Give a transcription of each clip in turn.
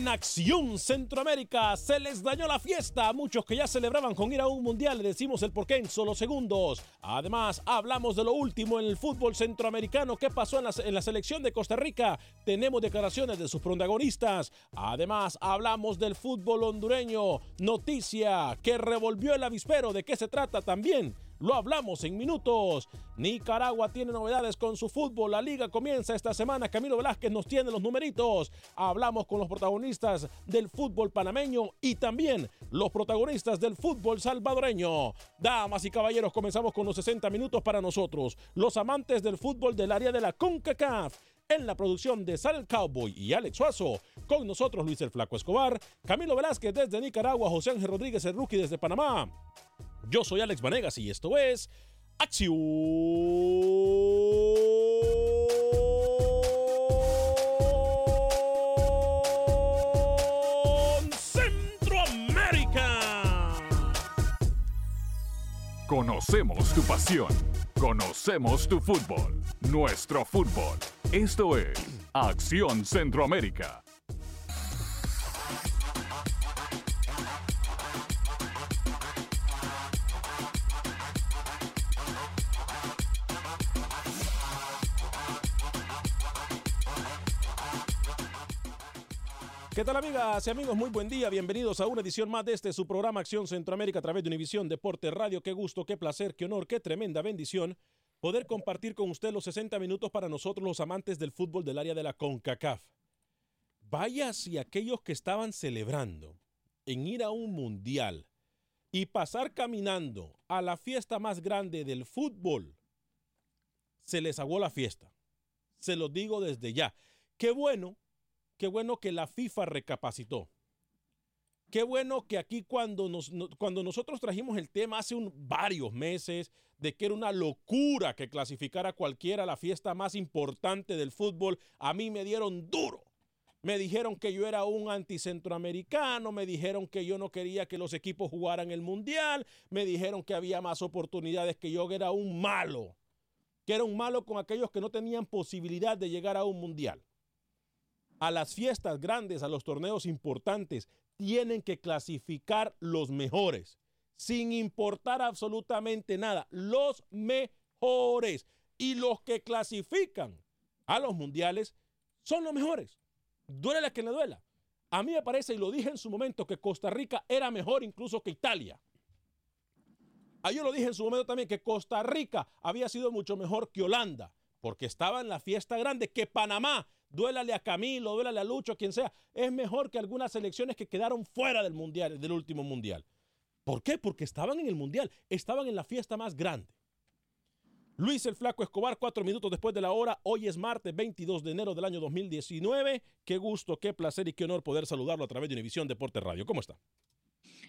en Acción Centroamérica se les dañó la fiesta a muchos que ya celebraban con ir a un mundial. Le decimos el porqué en solo segundos. Además, hablamos de lo último en el fútbol centroamericano. ¿Qué pasó en la, en la selección de Costa Rica? Tenemos declaraciones de sus protagonistas. Además, hablamos del fútbol hondureño. Noticia que revolvió el avispero. ¿De qué se trata también? Lo hablamos en minutos. Nicaragua tiene novedades con su fútbol. La liga comienza esta semana. Camilo Velázquez nos tiene los numeritos. Hablamos con los protagonistas del fútbol panameño y también los protagonistas del fútbol salvadoreño. Damas y caballeros, comenzamos con los 60 minutos para nosotros, los amantes del fútbol del área de la CONCACAF en la producción de Sal Cowboy y Alex Suazo. Con nosotros Luis el Flaco Escobar, Camilo Velázquez desde Nicaragua, José Ángel Rodríguez el Rookie desde Panamá. Yo soy Alex Vanegas y esto es Acción Centroamérica. Conocemos tu pasión. Conocemos tu fútbol. Nuestro fútbol. Esto es Acción Centroamérica. ¿Qué tal amigas y amigos? Muy buen día, bienvenidos a una edición más de este su programa Acción Centroamérica a través de Univisión Deporte Radio. Qué gusto, qué placer, qué honor, qué tremenda bendición poder compartir con usted los 60 minutos para nosotros los amantes del fútbol del área de la CONCACAF. Vaya si aquellos que estaban celebrando en ir a un mundial y pasar caminando a la fiesta más grande del fútbol, se les aguó la fiesta. Se los digo desde ya. Qué bueno Qué bueno que la FIFA recapacitó. Qué bueno que aquí cuando, nos, cuando nosotros trajimos el tema hace varios meses de que era una locura que clasificara cualquiera la fiesta más importante del fútbol, a mí me dieron duro. Me dijeron que yo era un anticentroamericano, me dijeron que yo no quería que los equipos jugaran el mundial, me dijeron que había más oportunidades, que yo era un malo, que era un malo con aquellos que no tenían posibilidad de llegar a un mundial a las fiestas grandes, a los torneos importantes, tienen que clasificar los mejores, sin importar absolutamente nada, los mejores. Y los que clasifican a los mundiales son los mejores. Duele a que le duela. A mí me parece, y lo dije en su momento, que Costa Rica era mejor incluso que Italia. Ah, yo lo dije en su momento también, que Costa Rica había sido mucho mejor que Holanda, porque estaba en la fiesta grande, que Panamá, duélale a Camilo, duélale a Lucho, quien sea, es mejor que algunas selecciones que quedaron fuera del mundial, del último mundial. ¿Por qué? Porque estaban en el mundial, estaban en la fiesta más grande. Luis el Flaco Escobar, cuatro minutos después de la hora. Hoy es martes 22 de enero del año 2019. Qué gusto, qué placer y qué honor poder saludarlo a través de Univisión Deporte Radio. ¿Cómo está?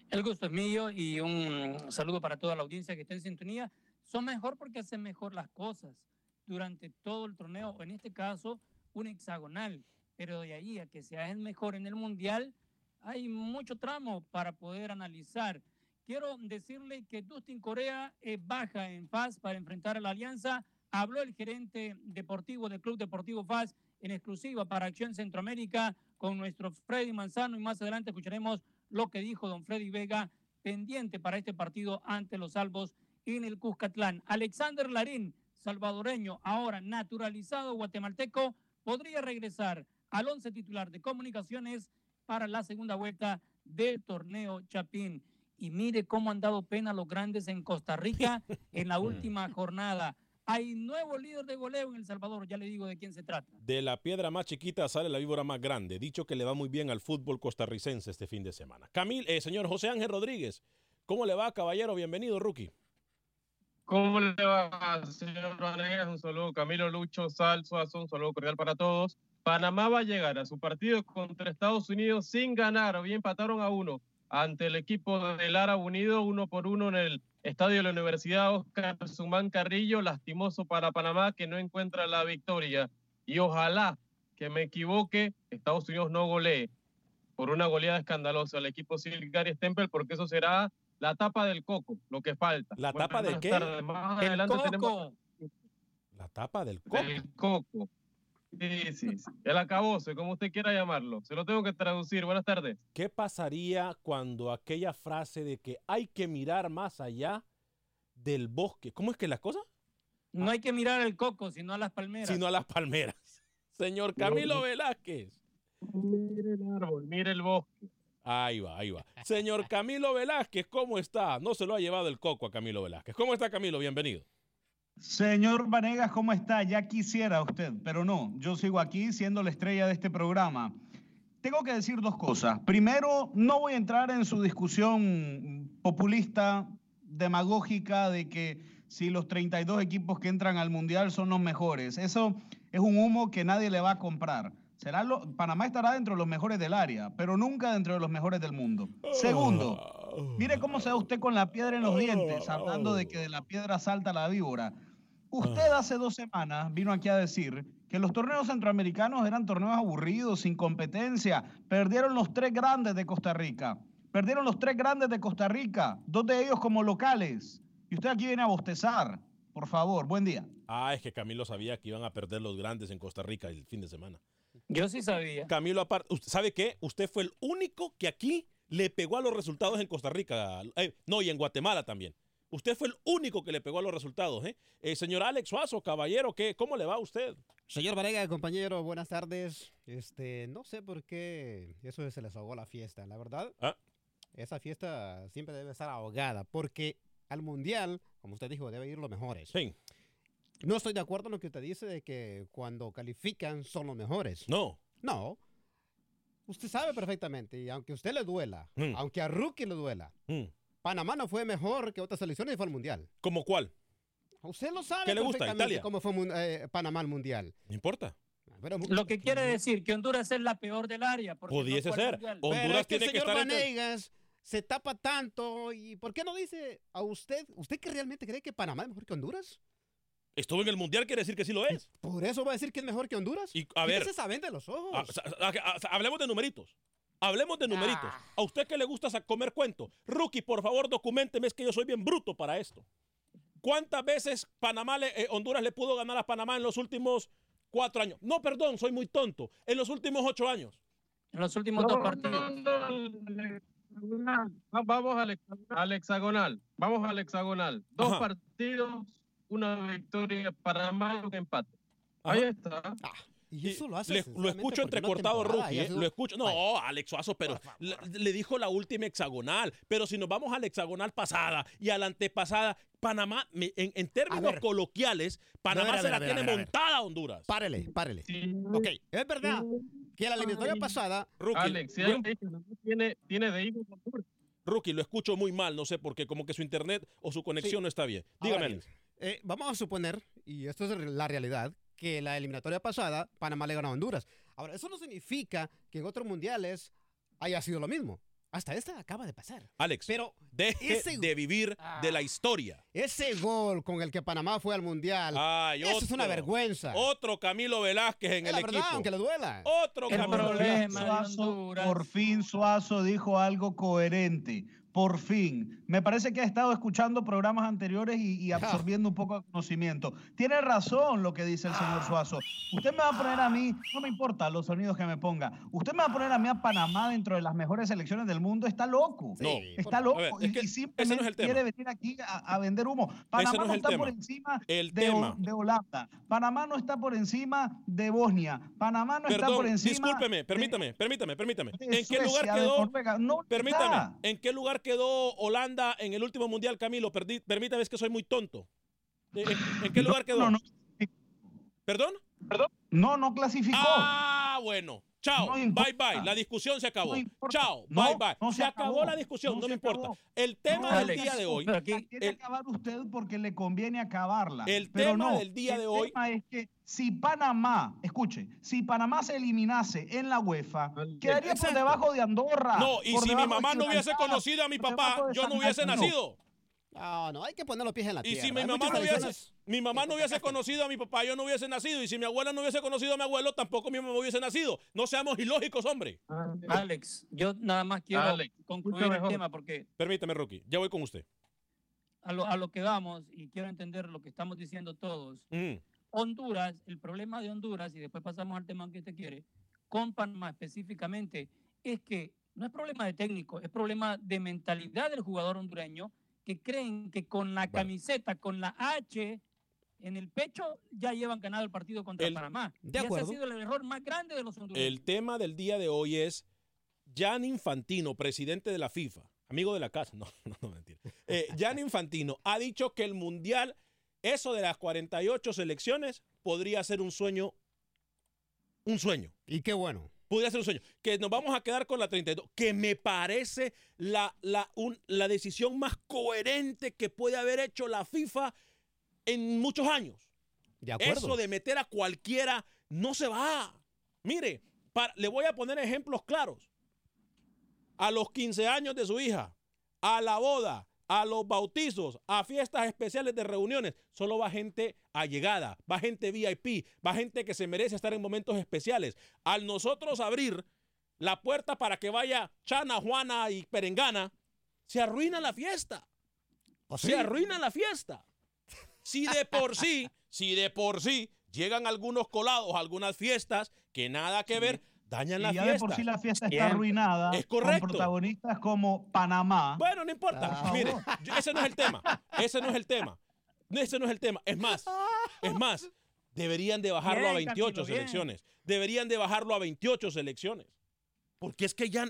El gusto es mío y un saludo para toda la audiencia que está en sintonía. Son mejor porque hacen mejor las cosas durante todo el torneo, en este caso, un hexagonal. Pero de ahí a que sea el mejor en el mundial, hay mucho tramo para poder analizar. Quiero decirle que Dustin Corea eh, baja en FAS para enfrentar a la Alianza. Habló el gerente deportivo del Club Deportivo FAS en exclusiva para Acción Centroamérica con nuestro Freddy Manzano y más adelante escucharemos lo que dijo don Freddy Vega pendiente para este partido ante los salvos en el Cuscatlán. Alexander Larín, salvadoreño, ahora naturalizado guatemalteco, podría regresar al once titular de comunicaciones para la segunda vuelta del torneo Chapín y mire cómo han dado pena los grandes en Costa Rica en la última jornada. Hay nuevo líder de goleo en El Salvador, ya le digo de quién se trata. De la piedra más chiquita sale la víbora más grande. Dicho que le va muy bien al fútbol costarricense este fin de semana. Camil, eh, señor José Ángel Rodríguez, ¿cómo le va, caballero? Bienvenido, rookie. ¿Cómo le va, señor Vanegas? Un saludo, Camilo Lucho, Salso, un saludo cordial para todos. Panamá va a llegar a su partido contra Estados Unidos sin ganar, o empataron a uno ante el equipo del Árabe Unido, uno por uno en el estadio de la Universidad Oscar Sumán Carrillo, lastimoso para Panamá que no encuentra la victoria. Y ojalá que me equivoque, Estados Unidos no golee por una goleada escandalosa al equipo Civil Gary Stempel, porque eso será la tapa del coco, lo que falta. ¿La tapa de qué? Más adelante tenemos la tapa del coco. Del coco. Sí, sí, sí. El acabose, como usted quiera llamarlo. Se lo tengo que traducir. Buenas tardes. ¿Qué pasaría cuando aquella frase de que hay que mirar más allá del bosque? ¿Cómo es que la cosa? No hay que mirar el coco, sino a las palmeras. Sino a las palmeras. Señor Camilo Velázquez. Mire el árbol, mire el bosque. Ahí va, ahí va. Señor Camilo Velázquez, ¿cómo está? No se lo ha llevado el coco a Camilo Velázquez. ¿Cómo está Camilo? Bienvenido. Señor Vanegas, ¿cómo está? Ya quisiera usted, pero no, yo sigo aquí siendo la estrella de este programa. Tengo que decir dos cosas. Primero, no voy a entrar en su discusión populista, demagógica, de que si los 32 equipos que entran al Mundial son los mejores. Eso es un humo que nadie le va a comprar. Será lo, Panamá estará dentro de los mejores del área, pero nunca dentro de los mejores del mundo. Segundo, mire cómo se da usted con la piedra en los dientes, hablando de que de la piedra salta la víbora. Usted hace dos semanas vino aquí a decir que los torneos centroamericanos eran torneos aburridos, sin competencia. Perdieron los tres grandes de Costa Rica. Perdieron los tres grandes de Costa Rica, dos de ellos como locales. Y usted aquí viene a bostezar. Por favor, buen día. Ah, es que Camilo sabía que iban a perder los grandes en Costa Rica el fin de semana. Yo sí sabía. Camilo, aparte, ¿sabe qué? Usted fue el único que aquí le pegó a los resultados en Costa Rica. Eh, no, y en Guatemala también. Usted fue el único que le pegó a los resultados. ¿eh? eh señor Alex Suazo, caballero, ¿qué, ¿cómo le va a usted? Señor Varega, compañero, buenas tardes. Este, no sé por qué eso se les ahogó la fiesta, la verdad. ¿Ah? Esa fiesta siempre debe estar ahogada, porque al Mundial, como usted dijo, debe ir los mejores. Sí. No estoy de acuerdo en lo que usted dice de que cuando califican son los mejores. No. No. Usted sabe perfectamente, y aunque a usted le duela, Mm. aunque a Rookie le duela, Mm. Panamá no fue mejor que otras selecciones y fue al Mundial. ¿Cómo cuál? Usted lo sabe ¿Qué le gusta, perfectamente Italia? cómo fue eh, Panamá al Mundial. No importa. Pero, Lo que quiere decir que Honduras es la peor del área. no Pudiese ser. Mundial. O- Pero Honduras es que el tiene que señor estar entre- Vanegas se tapa tanto. ¿Y por qué no dice a usted, usted que realmente cree que Panamá es mejor que Honduras? Estuvo en el Mundial, quiere decir que sí lo es. ¿Por eso va a decir que es mejor que Honduras? Y, a ver, se saben de los ojos. Ah, ah, hablemos de numeritos. Hablemos de numeritos. Ah. A usted que le gusta comer cuento. Rookie, por favor, documenteme, es que yo soy bien bruto para esto. ¿Cuántas veces Panamá le- eh, Honduras le pudo ganar a Panamá en los últimos cuatro años? No, perdón, soy muy tonto. En los últimos ocho años. En los últimos dos partidos. Va- Vamos al, hex- al hexagonal. Vamos al hexagonal. Dos Ajá. partidos, una victoria para más un empate. Ajá. Ahí está. Y eso lo hace Le- lo escucho entrecortado, Rookie. eh, Lo escucho. No. Alex Suazo, pero le, le dijo la última hexagonal. Pero si nos vamos a la hexagonal pasada y a la antepasada, Panamá, en, en términos ver. coloquiales, Panamá ver, se la ver, tiene montada a Honduras. Párele, párele. Ok, es verdad que la eliminatoria pasada. Rookie, Alex, si no tiene, tiene de hijo Honduras. Rookie, lo escucho muy mal, no sé por qué, como que su internet o su conexión Sí. no está bien. Dígame, Alex. Eh, vamos a suponer, y esto es la realidad, que la eliminatoria pasada Panamá le ganó a Honduras. Ahora, eso no significa que en otros mundiales haya sido lo mismo. Hasta esta acaba de pasar. Alex, Pero deje ese- de vivir de la historia. ese gol con el que Panamá fue al mundial, Ay, eso es una otro. vergüenza. Otro Camilo Velázquez en Es el la verdad, equipo. aunque le duela. Otro El Camilo problema- Velázquez. Suazo, por fin Suazo dijo algo coherente. Por fin. Me parece que ha estado escuchando programas anteriores y, y absorbiendo un poco de conocimiento. Tiene razón lo que dice el señor Suazo. Usted me va a poner a mí, no me importa los sonidos que me ponga, usted me va a poner a mí a Panamá dentro de las mejores selecciones del mundo. Está loco. No, Está loco. ver, y, es que y ese simplemente no es quiere venir aquí a, a vender humo. Panamá no no, está por encima El de, Ho- tema. de Holanda. Panamá no está por encima de Bosnia. Panamá no está por encima. discúlpeme, de- permítame, permítame, permítame. de ¿En qué lugar quedó? No Permítame. ¿en qué lugar quedó Holanda en el último mundial, Camilo? Perdi- permítame, es que soy muy tonto. ¿En, en qué lugar quedó? No, no, ¿Perdón? no, no clasificó. Ah, bueno. Chao. No bye bye. La discusión se acabó. No. Chao. No, bye bye. no se se acabó, acabó. la discusión, no, No me importa. acabó. El tema No, del Alex, día de hoy. pero aquí- La quiere el- acabar usted porque le conviene acabarla. El Pero tema no, del día el de hoy- tema es que si Panamá, escuche, si Panamá se eliminase en la UEFA, quedaría por debajo de Andorra. No, y si mi mamá no hubiese conocido a mi papá, yo no hubiese nacido. No, no, hay que poner los pies en la Y tierra. si mi mamá, no hubiese, mi mamá no hubiese conocido a mi papá, yo no hubiese nacido. Y si mi abuela no hubiese conocido a mi abuelo, tampoco mi mamá hubiese nacido. No seamos ilógicos, hombre. Alex, yo nada más quiero Alex, concluir el tema porque Permítame, Rocky. Ya voy con usted. a lo, a lo que vamos y quiero entender lo que estamos diciendo todos. Mm. Honduras, el problema de Honduras, y después pasamos al tema que usted quiere, con Panamá específicamente, es que no es problema de técnico, es problema de mentalidad del jugador hondureño que creen que con la camiseta, con la H en el pecho, ya llevan ganado el partido contra El- Panamá. de y ese acuerdo. ha sido el error más grande de los hondureños. El tema del día de hoy es Jan Infantino, presidente de la FIFA, amigo de la casa, no, no, no mentira. Eh, Jan Infantino ha dicho que el mundial, eso de las 48 selecciones, podría ser un sueño, un sueño. Y qué bueno. Podría ser un sueño. Que nos vamos a quedar con la 32, que me parece la, la, un- la decisión más coherente que puede haber hecho la FIFA en muchos años. De acuerdo. Eso de meter a cualquiera no se va. Mire, le voy a poner ejemplos claros. A los 15 años de su hija, a la boda, a los bautizos, a fiestas especiales de reuniones, solo va gente allegada, va gente VIP, va gente que se merece estar en momentos especiales. Al nosotros abrir la puerta para que vaya Chana, Juana y Perengana, se arruina la fiesta. Pues Se arruina la fiesta. Si de por sí, si de por sí llegan algunos colados a algunas fiestas que nada que ver, dañan la Y ya fiesta. de por sí la fiesta está Siempre. arruinada. Es correcto. Con protagonistas como Panamá. Bueno, no importa. Ah. Mire, yo- ese no es el tema. Ese no es el tema. Ese no es el tema. Es más, es más, deberían de bajarlo a Bien, 28 Camilo, bien. selecciones. Deberían de bajarlo a 28 selecciones. Porque es que ya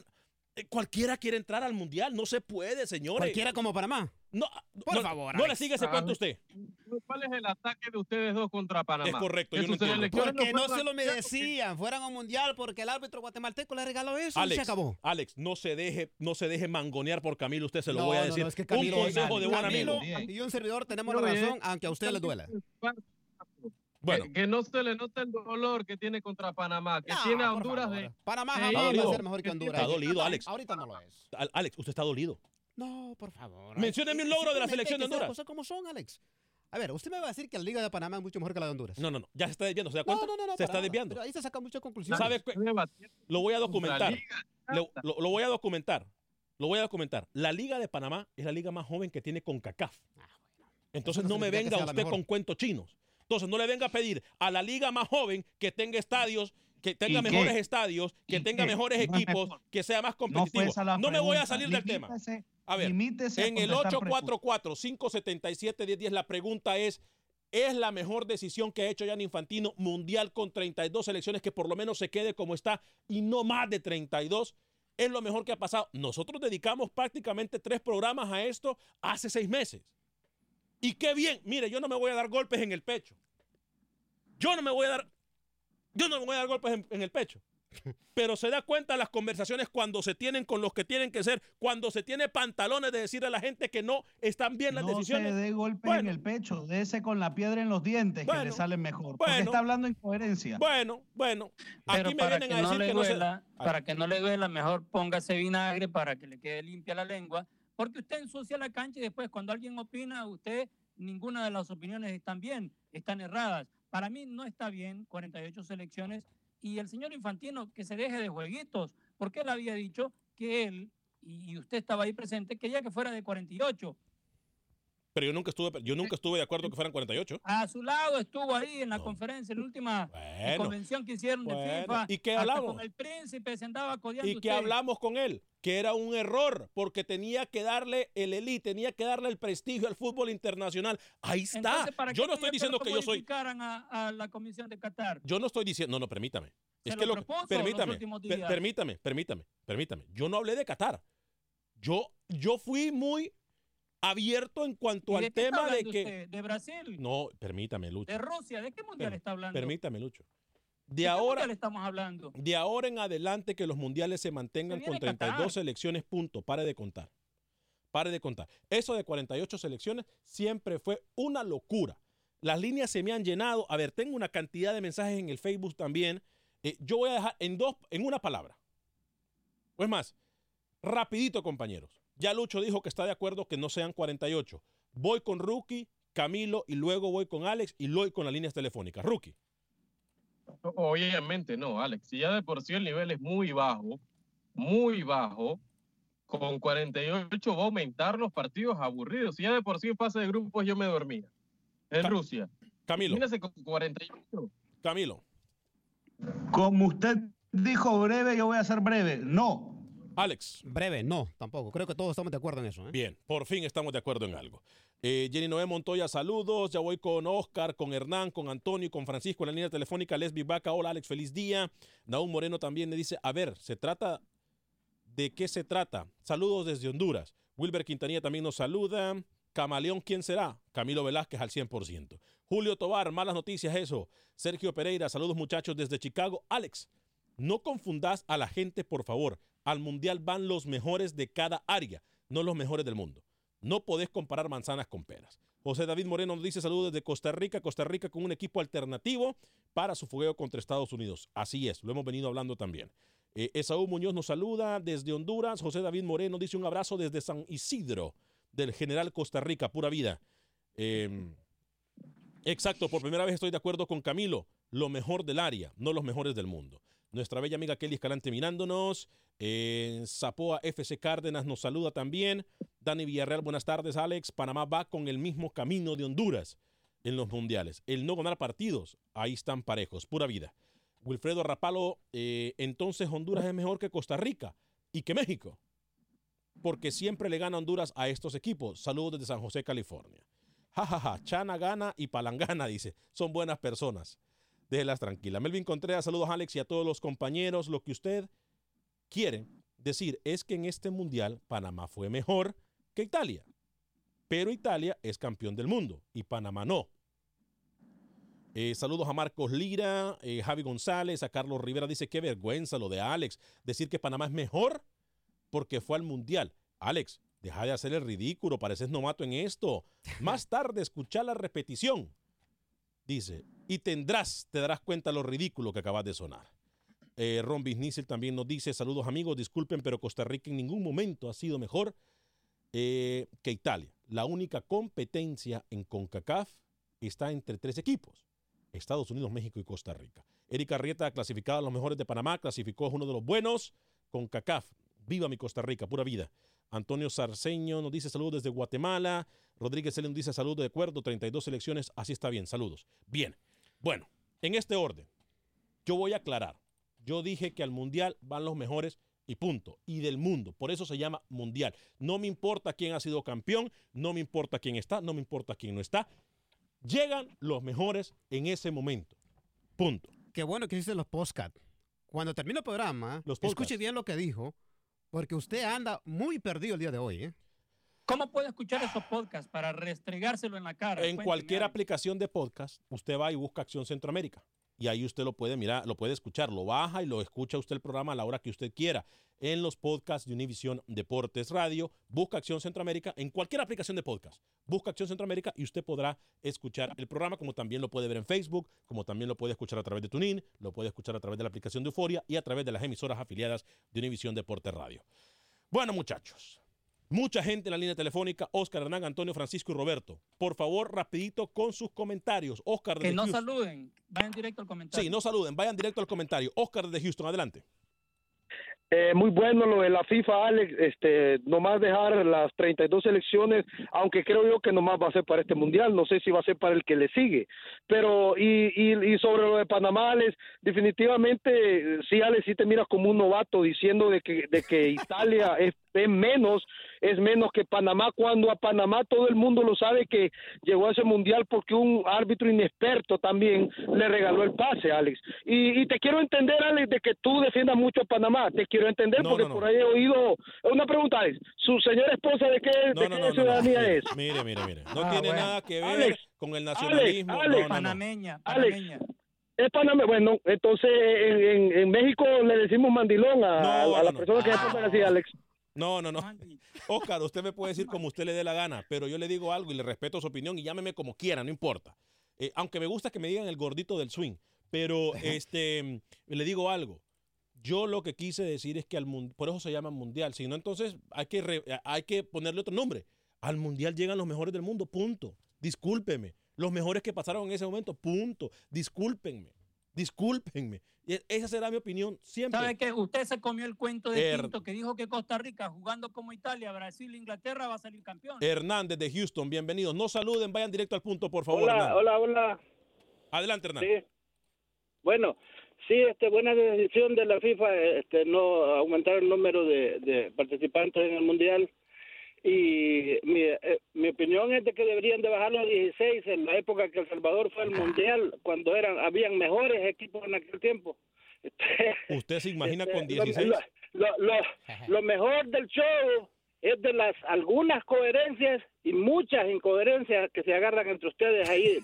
eh, cualquiera quiere entrar al mundial. No se puede, señores. Cualquiera como Panamá. No, Por no, favor, no le sigue ese cuento a usted. ¿Cuál es el ataque de ustedes dos contra Panamá? Es correcto, yo no entiendo. Porque no se lo Mundial merecían. Fueran a un mundial porque el árbitro guatemalteco le regaló eso y Alex, se acabó. Alex, no se deje, no se deje mangonear por Camilo, usted se lo No, voy a decir. no, es que Camilo, un consejo de buen amigo. Y un servidor tenemos la bien. razón, aunque a usted le duela. Bueno, Que, que no se le nota el dolor que tiene contra Panamá, que No, tiene a Honduras de... Panamá jamás va a ser mejor que Honduras. Está dolido, Alex. Ahorita no lo es. Al- Alex, usted está dolido. No, por favor. Mencióneme un logro de la selección de Honduras. las cosas como son, Alex. A ver, usted me va a decir que la Liga de Panamá es mucho mejor que la de Honduras. No, no, no, ya se está desviando, ¿se da no, cuenta? no, no, no, se está nada. desviando. Pero ahí se sacan muchas conclusiones. ¿Sabe qué? Lo voy a documentar. Lo, lo- lo voy a documentar. Lo voy a documentar. La Liga de Panamá es la liga más joven que tiene CONCACAF. Entonces Eso no no me venga usted con cuentos chinos. Entonces no le venga a pedir a la liga más joven que tenga estadios, que tenga mejores estadios, que ¿Y tenga qué? mejores No equipos, mejor. que sea más competitivo. No, me voy a salir del tema. A ver, limítese en el contestar preguntas. 844-577-1010 la pregunta es, es la mejor decisión que ha hecho Jan Infantino mundial con 32 selecciones, que por lo menos se quede como está y no más de 32. Es lo mejor que ha pasado. Nosotros dedicamos prácticamente tres programas a esto hace seis meses. Y qué bien. Mire, yo no me voy a dar golpes en el pecho. Yo no me voy a dar, yo no me voy a dar golpes en, en el pecho. Pero se da cuenta las conversaciones cuando se tienen con los que tienen que ser, cuando se tiene pantalones de decir a la gente que no están bien las no decisiones. se dé golpe en el pecho, dese con la piedra en los dientes que le Bueno, salen mejor. Porque bueno. está hablando incoherencia. Bueno, bueno. Pero Aquí me para vienen que a no decir le que no se. duela, para que no le duela, mejor póngase vinagre para que le quede limpia la lengua, porque usted ensucia la cancha y después cuando alguien opina, usted ninguna de las opiniones están bien, están erradas. Para mí no está bien 48 selecciones y el señor Infantino que se deje de jueguitos, porque él había dicho que él y usted estaba ahí presente quería que fuera de 48. Pero yo nunca estuve, yo nunca estuve de acuerdo que fueran 48. A su lado estuvo ahí en la conferencia, en la última Bueno, convención que hicieron de bueno. FIFA. ¿Y qué hablamos? Con el príncipe se andaba codeando Y que usted. hablamos con él, que era un error, porque tenía que darle el elite, tenía que darle el prestigio al fútbol internacional. Ahí está. Entonces, ¿para Yo qué no estoy diciendo que yo soy. A, a la comisión de Qatar. Yo no estoy diciendo, no, no, permítame. Se es lo que lo permítame, per- permítame, permítame, permítame. Yo no hablé de Qatar. Yo, yo fui muy abierto en cuanto ¿Y al de tema de que. usted? ¿De Brasil? No, permítame, Lucho. ¿De Rusia? ¿De qué mundial está hablando? Permítame, Lucho. De ¿De qué ahora, estamos hablando? de ahora en adelante que los mundiales se mantengan Se con viene 32 Qatar. selecciones, punto. Pare de contar. Pare de contar. Eso de 48 selecciones siempre fue una locura. Las líneas se me han llenado. A ver, tengo una cantidad de mensajes en el Facebook también. Eh, yo voy a dejar en dos, en una palabra. O es más, rapidito, compañeros. Ya Lucho dijo que está de acuerdo que no sean 48. Voy con Rookie, Camilo y luego voy con Alex y luego con las líneas telefónicas. Rookie. Obviamente no, Alex. Si ya de por sí el nivel es muy bajo, muy bajo, con 48 va a aumentar los partidos aburridos. Si ya de por sí en fase de grupos yo me dormía. En Ca- Rusia. Camilo. Imagínese con 48. Camilo. Como usted dijo breve, yo voy a ser breve. No. Alex. Breve, no, tampoco. Creo que todos estamos de acuerdo en eso. ¿eh? Bien, por fin estamos de acuerdo en algo. Eh, Jenny Noé Montoya, saludos. Ya voy con Oscar, con Hernán, con Antonio con Francisco en la línea telefónica. Lesbi Vaca, hola Alex, feliz día. Naúm Moreno también le dice, a ver, se trata, ¿de qué se trata? Saludos desde Honduras. Wilber Quintanilla también nos saluda. Camaleón, ¿quién será? Camilo Velázquez al 100%. Julio Tobar, malas noticias eso. Sergio Pereira, saludos muchachos desde Chicago. Alex, no confundas a la gente, por favor. Al mundial van los mejores de cada área, no los mejores del mundo. No podés comparar manzanas con peras. José David Moreno nos dice saludos desde Costa Rica. Costa Rica con un equipo alternativo para su fogueo contra Estados Unidos. Así es, lo hemos venido hablando también. Eh, Esaú Muñoz nos saluda desde Honduras. José David Moreno dice un abrazo desde San Isidro, del General Costa Rica, pura vida. Eh, exacto, por primera vez estoy de acuerdo con Camilo. Lo mejor del área, no los mejores del mundo. Nuestra bella amiga Kelly Escalante mirándonos. Eh, Zapoa FC Cárdenas nos saluda también. Dani Villarreal, buenas tardes, Alex. Panamá va con el mismo camino de Honduras en los mundiales. El no ganar partidos, ahí están parejos, pura vida. Wilfredo Rapalo, eh, entonces Honduras es mejor que Costa Rica y que México. Porque siempre le gana Honduras a estos equipos. Saludos desde San José, California. Ja, ja, ja. Chana gana y Palangana, dice. Son buenas personas. Déjelas tranquilas. Melvin Contreras, saludos a Alex y a todos los compañeros. Lo que usted quiere decir es que en este mundial Panamá fue mejor que Italia. Pero Italia es campeón del mundo y Panamá no. Eh, saludos a Marcos Lira, eh, Javi González, a Carlos Rivera. Dice, qué vergüenza lo de Alex. Decir que Panamá es mejor porque fue al mundial. Alex, deja de hacer el ridículo, pareces novato en esto. Más tarde escuchar la repetición. Dice, y tendrás, te darás cuenta lo ridículo que acabas de sonar. Eh, Ron también nos dice, saludos amigos, disculpen, pero Costa Rica en ningún momento ha sido mejor eh, que Italia. La única competencia en CONCACAF está entre tres equipos, Estados Unidos, México y Costa Rica. Erika Arrieta, clasificada a los mejores de Panamá, clasificó es uno de los buenos, CONCACAF. Viva mi Costa Rica, pura vida. Antonio Sarceño nos dice saludos desde Guatemala. Rodríguez Selen nos dice saludos de acuerdo, 32 selecciones, así está bien, saludos. Bien, bueno, en este orden, yo voy a aclarar. Yo dije que al Mundial van los mejores y punto. Y del mundo. Por eso se llama Mundial. No me importa quién ha sido campeón, no me importa quién está, no me importa quién no está. Llegan los mejores en ese momento. Punto. Qué bueno que hiciste los podcast. Cuando termine el programa, Los escuche bien lo que dijo, porque usted anda muy perdido el día de hoy. ¿eh? ¿Cómo puede escuchar esos podcasts para restregárselo en la cara? En Cuénteme cualquier algo. aplicación de podcast, usted va y busca Acción Centroamérica. Y ahí usted lo puede mirar, lo puede escuchar, lo baja y lo escucha usted el programa a la hora que usted quiera. En los podcasts de Univision Deportes Radio, busca Acción Centroamérica en cualquier aplicación de podcast. Busca Acción Centroamérica y usted podrá escuchar el programa, como también lo puede ver en Facebook, como también lo puede escuchar a través de TuneIn, lo puede escuchar a través de la aplicación de Euforia y a través de las emisoras afiliadas de Univision Deportes Radio. Bueno, muchachos, Mucha gente en la línea telefónica, Oscar, Hernán, Antonio, Francisco y Roberto. Por favor, rapidito con sus comentarios. Oscar Que desde no Houston. saluden, vayan directo al comentario. Sí, no saluden, vayan directo al comentario. Oscar desde Houston, adelante. Eh, muy bueno lo de la FIFA, Alex. Este, nomás dejar las 32 selecciones, aunque creo yo que nomás va a ser para este mundial. No sé si va a ser para el que le sigue. Pero, y, y, y sobre lo de Panamá, Alex, definitivamente, eh, sí, Alex, sí te miras como un novato diciendo de que, de que Italia es, es menos, es menos que Panamá, cuando a Panamá todo el mundo lo sabe que llegó a ese mundial porque un árbitro inexperto también le regaló el pase, Alex. Y, y te quiero entender, Alex, de que tú defiendas mucho a Panamá. Te quiero entender No, porque no, no. por ahí he oído. Una pregunta, Alex. ¿Su señora esposa de qué, No, de no, qué no, no, no. ciudadanía es? Mire, mire, mire. No Ah, tiene bueno. nada que ver Alex, con el nacionalismo. Alex, no, no, no. Panameña, Alex, panameña. es Panamá. Bueno, entonces en, en- en México le decimos mandilón a, No, a la no, no. persona que se portan así, Alex. No, no, no. Oscar, usted me puede decir como usted le dé la gana, pero yo le digo algo y le respeto su opinión y llámeme como quiera, no importa. Eh, aunque me gusta que me digan el gordito del swing, pero este, le digo algo. Yo lo que quise decir es que al por eso se llama mundial, si no entonces hay que, re- hay que ponerle otro nombre. Al mundial llegan los mejores del mundo, punto. Discúlpeme. Los mejores que pasaron en ese momento, punto. Discúlpenme. Discúlpenme. Esa será mi opinión siempre. ¿Sabe qué? Usted se comió el cuento de Er- Pinto que dijo que Costa Rica, jugando como Italia, Brasil, Inglaterra, va a salir campeón. Hernández de Houston, bienvenidos. No saluden, vayan directo al punto, por favor. Hola, Hernán. hola, hola. Adelante, Hernán. Sí. Bueno, sí, este, buena decisión de la FIFA, este, no aumentar el número de, de participantes en el mundial. Y mi, eh, mi opinión es de que deberían de bajarlo a 16 en la época que El Salvador fue al mundial, cuando eran habían mejores equipos en aquel tiempo. ¿Usted se imagina Este, con lo- 16? Lo, lo, lo- lo mejor del show es de las algunas coherencias y muchas incoherencias que se agarran entre ustedes ahí.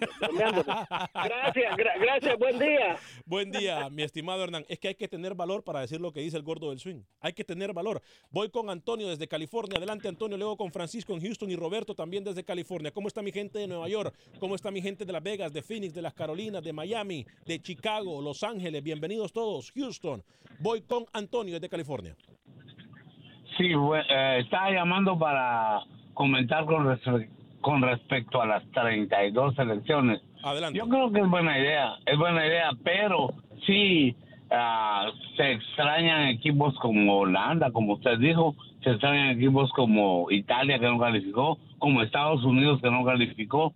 Gracias, gra- gracias, buen día. Buen día, mi estimado Hernán. Es que hay que tener valor para decir lo que dice el gordo del swing. Hay que tener valor. Voy con Antonio desde California. Adelante, Antonio. Luego con Francisco en Houston y Roberto también desde California. ¿Cómo está mi gente de Nueva York? ¿Cómo está mi gente de Las Vegas, de Phoenix, de las Carolinas, de Miami, de Chicago, Los Ángeles? Bienvenidos todos. Houston. Voy con Antonio desde California. Sí, bue- eh, estaba llamando para comentar con, respe- con respecto a las 32 selecciones. Adelante. Yo creo que es buena idea, es buena idea, pero sí ah, se extrañan equipos como Holanda, como usted dijo, se extrañan equipos como Italia que no calificó, como Estados Unidos que no calificó.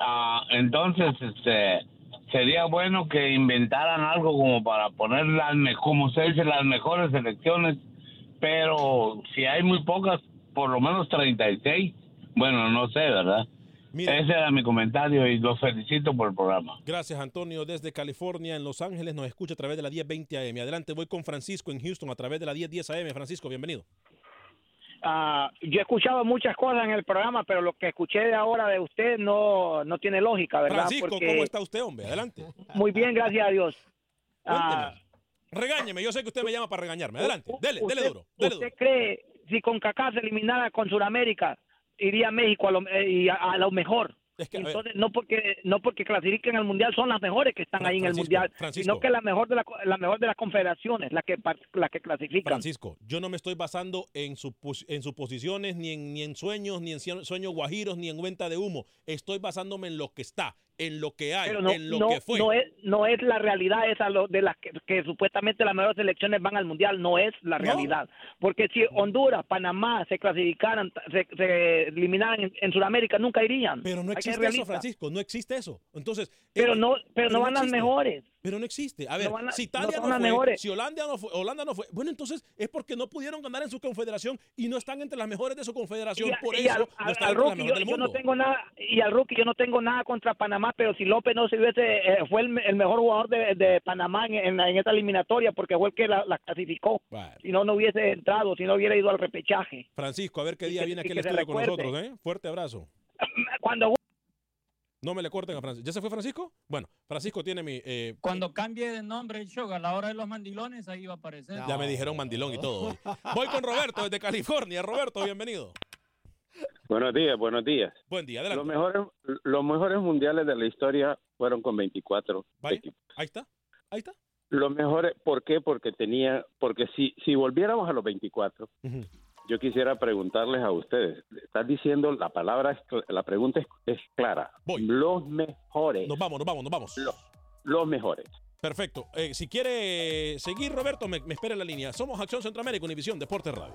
Ah, entonces, este, sería bueno que inventaran algo como para poner las, como usted dice, las mejores selecciones, pero si hay muy pocas, por lo menos 36, bueno, no sé, ¿verdad? Ese era mi comentario y los felicito por el programa. Gracias, Antonio, desde California, en Los Ángeles. Nos escucha a través de la 1020 AM. Adelante, voy con Francisco en Houston a través de la 1010 AM. Francisco, bienvenido. Ah, yo he escuchado muchas cosas en el programa, pero lo que escuché de ahora de usted no, no tiene lógica, ¿verdad? Francisco, Porque- ¿cómo está usted, hombre? Adelante. Muy bien, gracias a Dios. Ah, Regáñeme, yo sé que usted me llama para regañarme. Adelante, dele, dele usted- duro, dele ¿Usted duro. cree si con Kaká se eliminara con Sudamérica iría México a lo, eh, y a, a lo mejor? que, a ver. Entonces, no porque no porque clasifiquen al mundial son las mejores que están ahí en el mundial, Francisco. sino que la mejor de la, la mejor de las confederaciones, la que la que clasifican. Francisco, yo no me estoy basando en, supos- en suposiciones, ni en, ni en sueños, ni en sueños guajiros, ni en venta de humo. Estoy basándome en lo que está. En lo que hay, no, en lo no, que fue. no es, no es la realidad esa lo- de las que, que supuestamente las mejores selecciones van al mundial, no es la realidad. Porque si Honduras, Panamá se clasificaran, se, se eliminaran en, en Sudamérica, nunca irían. Pero no existe eso. Francisco, no existe eso. Entonces, Pero eh, no, pero no van las mejores. Pero no existe. A ver, No a- si no Italia no, las fue, mejores. si Holanda no fue, Holanda no fue, bueno, entonces es porque no pudieron ganar en su confederación y no están entre las mejores de su confederación. Y a- Por y eso al, no están al entre las rookie, mejores yo, del yo no tengo nada y al rookie yo no tengo nada contra Panamá pero si López no se hubiese eh, fue el, el mejor jugador de, de Panamá en, en, en esta eliminatoria porque fue el que la, la clasificó si no no hubiese entrado si no hubiera ido al repechaje Francisco, a ver qué día viene y aquel que se estudio con nosotros, ¿eh? Fuerte abrazo. cuando No me le corten a Francisco. ¿Ya se fue Francisco? Bueno, Francisco tiene mi... eh, Cuando cambie de nombre el show, a la hora de los mandilones, ahí va a aparecer. Ya me dijeron mandilón y todo. hoy. Voy con Roberto desde California. Roberto, bienvenido. Buenos días, buenos días. Buen día, Los adelante. mejores, los mejores mundiales de la historia fueron con 24 Vaya, equipos. ahí está, ahí está. Los mejores, ¿por qué? Porque tenía, porque si, si volviéramos a los 24, yo quisiera preguntarles a ustedes. Estás diciendo la palabra, la pregunta es, es clara. Los mejores. Nos vamos, nos vamos, nos vamos. Los mejores. Perfecto. Eh, si quiere seguir, Roberto, me, me espera en la línea. Somos Acción Centroamérica, Univisión Deportes Radio.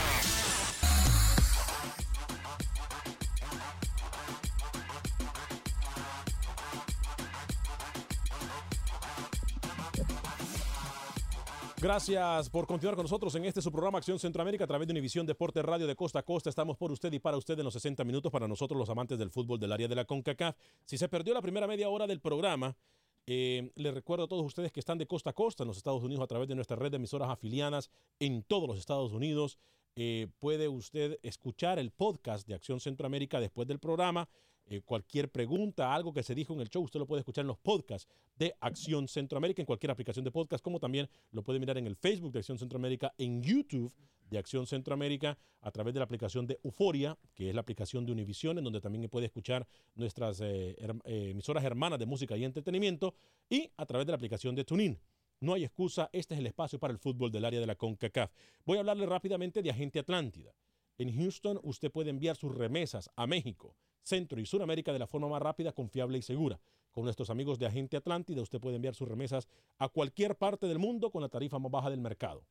Gracias por continuar con nosotros en este su programa Acción Centroamérica a través de Univisión Deporte Radio de Costa a Costa. Estamos por usted y para usted en los 60 minutos para nosotros los amantes del fútbol del área de la CONCACAF. Si se perdió la primera media hora del programa, eh, les recuerdo a todos ustedes que están de costa a costa en los Estados Unidos a través de nuestra red de emisoras afiliadas en todos los Estados Unidos. Eh, puede usted escuchar el podcast de Acción Centroamérica después del programa. Eh, cualquier pregunta, algo que se dijo en el show, usted lo puede escuchar en los podcasts de Acción Centroamérica, en cualquier aplicación de podcast, como también lo puede mirar en el Facebook de Acción Centroamérica, en YouTube de Acción Centroamérica, a través de la aplicación de Euforia, que es la aplicación de Univision, en donde también puede escuchar nuestras eh, eh, emisoras hermanas de música y entretenimiento, y a través de la aplicación de TuneIn. No hay excusa, este es el espacio para el fútbol del área de la CONCACAF. Voy a hablarle rápidamente de Agente Atlántida. En Houston usted puede enviar sus remesas a México, Centro y Sudamérica de la forma más rápida, confiable y segura. Con nuestros amigos de Agente Atlántida usted puede enviar sus remesas a cualquier parte del mundo con la tarifa más baja del mercado.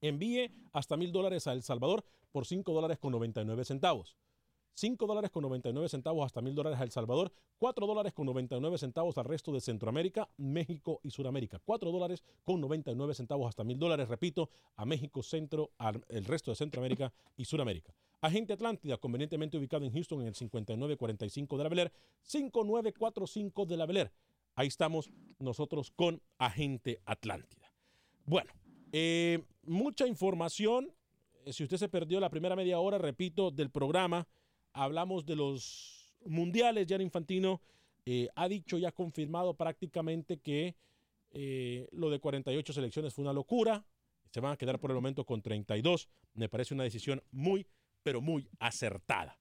Envíe hasta mil dólares a El Salvador por 5 dólares con 99 centavos. 5 dólares con 99 centavos hasta mil dólares a El Salvador, 4 dólares con 99 centavos al resto de Centroamérica, México y Sudamérica. 4 dólares con 99 centavos hasta mil dólares, repito, a México, Centro, al el resto de Centroamérica y Sudamérica. Agente Atlántida, convenientemente ubicado en Houston en el 5945 de la Bel Air, 5945 de la Bel Air. Ahí estamos nosotros con Agente Atlántida. Bueno, eh, mucha información. Eh, Si usted se perdió la primera media hora, repito, del programa, hablamos de los mundiales. Jan Infantino eh, ha dicho y ha confirmado prácticamente que lo de 48 selecciones fue una locura. Se van a quedar por el momento con 32. Me parece una decisión muy, pero muy acertada.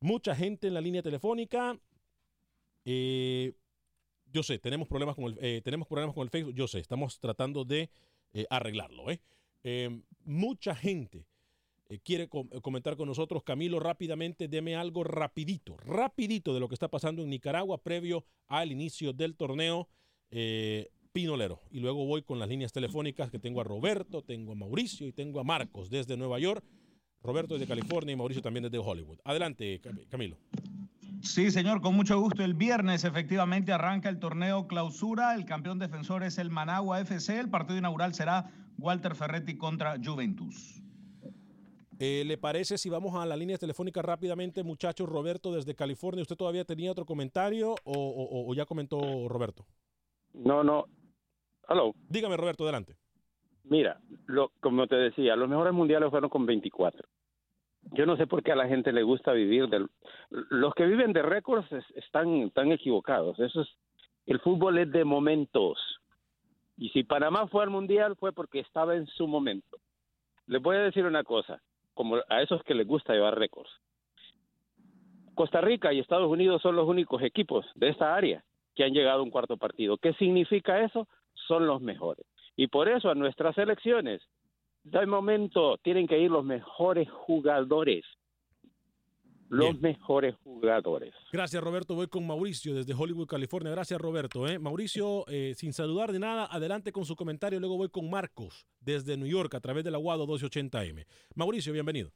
Mucha gente en la línea telefónica. Eh, yo sé, tenemos problemas con el, eh, tenemos problemas con el Facebook. Yo sé, estamos tratando de eh, arreglarlo. mucha gente quiere com- comentar con nosotros. Camilo, rápidamente, deme algo rapidito, rapidito de lo que está pasando en Nicaragua previo al inicio del torneo Pinolero. Y luego voy con las líneas telefónicas que tengo a Roberto, tengo a Mauricio y tengo a Marcos desde Nueva York. Roberto desde California y Mauricio también desde Hollywood. Adelante, Cam- Camilo. Sí, señor, con mucho gusto. El viernes efectivamente arranca el torneo clausura. El campeón defensor es el Managua FC. El partido inaugural será Walter Ferretti contra Juventus. Eh, ¿Le parece si vamos a las líneas telefónicas rápidamente, muchachos? Roberto desde California, ¿usted todavía tenía otro comentario o, o- o ya comentó Roberto? No, no. Hello. Dígame, Roberto, adelante. Mira, lo, como te decía, los mejores mundiales fueron con 24. Yo no sé por qué a la gente le gusta vivir del... Los que viven de récords es- están, están equivocados. Eso es... El fútbol es de momentos. Y si Panamá fue al mundial fue porque estaba en su momento. les voy a decir una cosa, como a esos que les gusta llevar récords. Costa Rica y Estados Unidos son los únicos equipos de esta área que han llegado a un cuarto partido. ¿Qué significa eso? Son los mejores. Y por eso a nuestras elecciones, de momento, tienen que ir los mejores jugadores. Los mejores jugadores. Gracias, Roberto. Voy con Mauricio desde Hollywood, California. Gracias, Roberto. ¿eh? Mauricio, eh, sin saludar de nada, adelante con su comentario. Luego voy con Marcos desde New York a través del Aguado 1280M. Mauricio, bienvenido.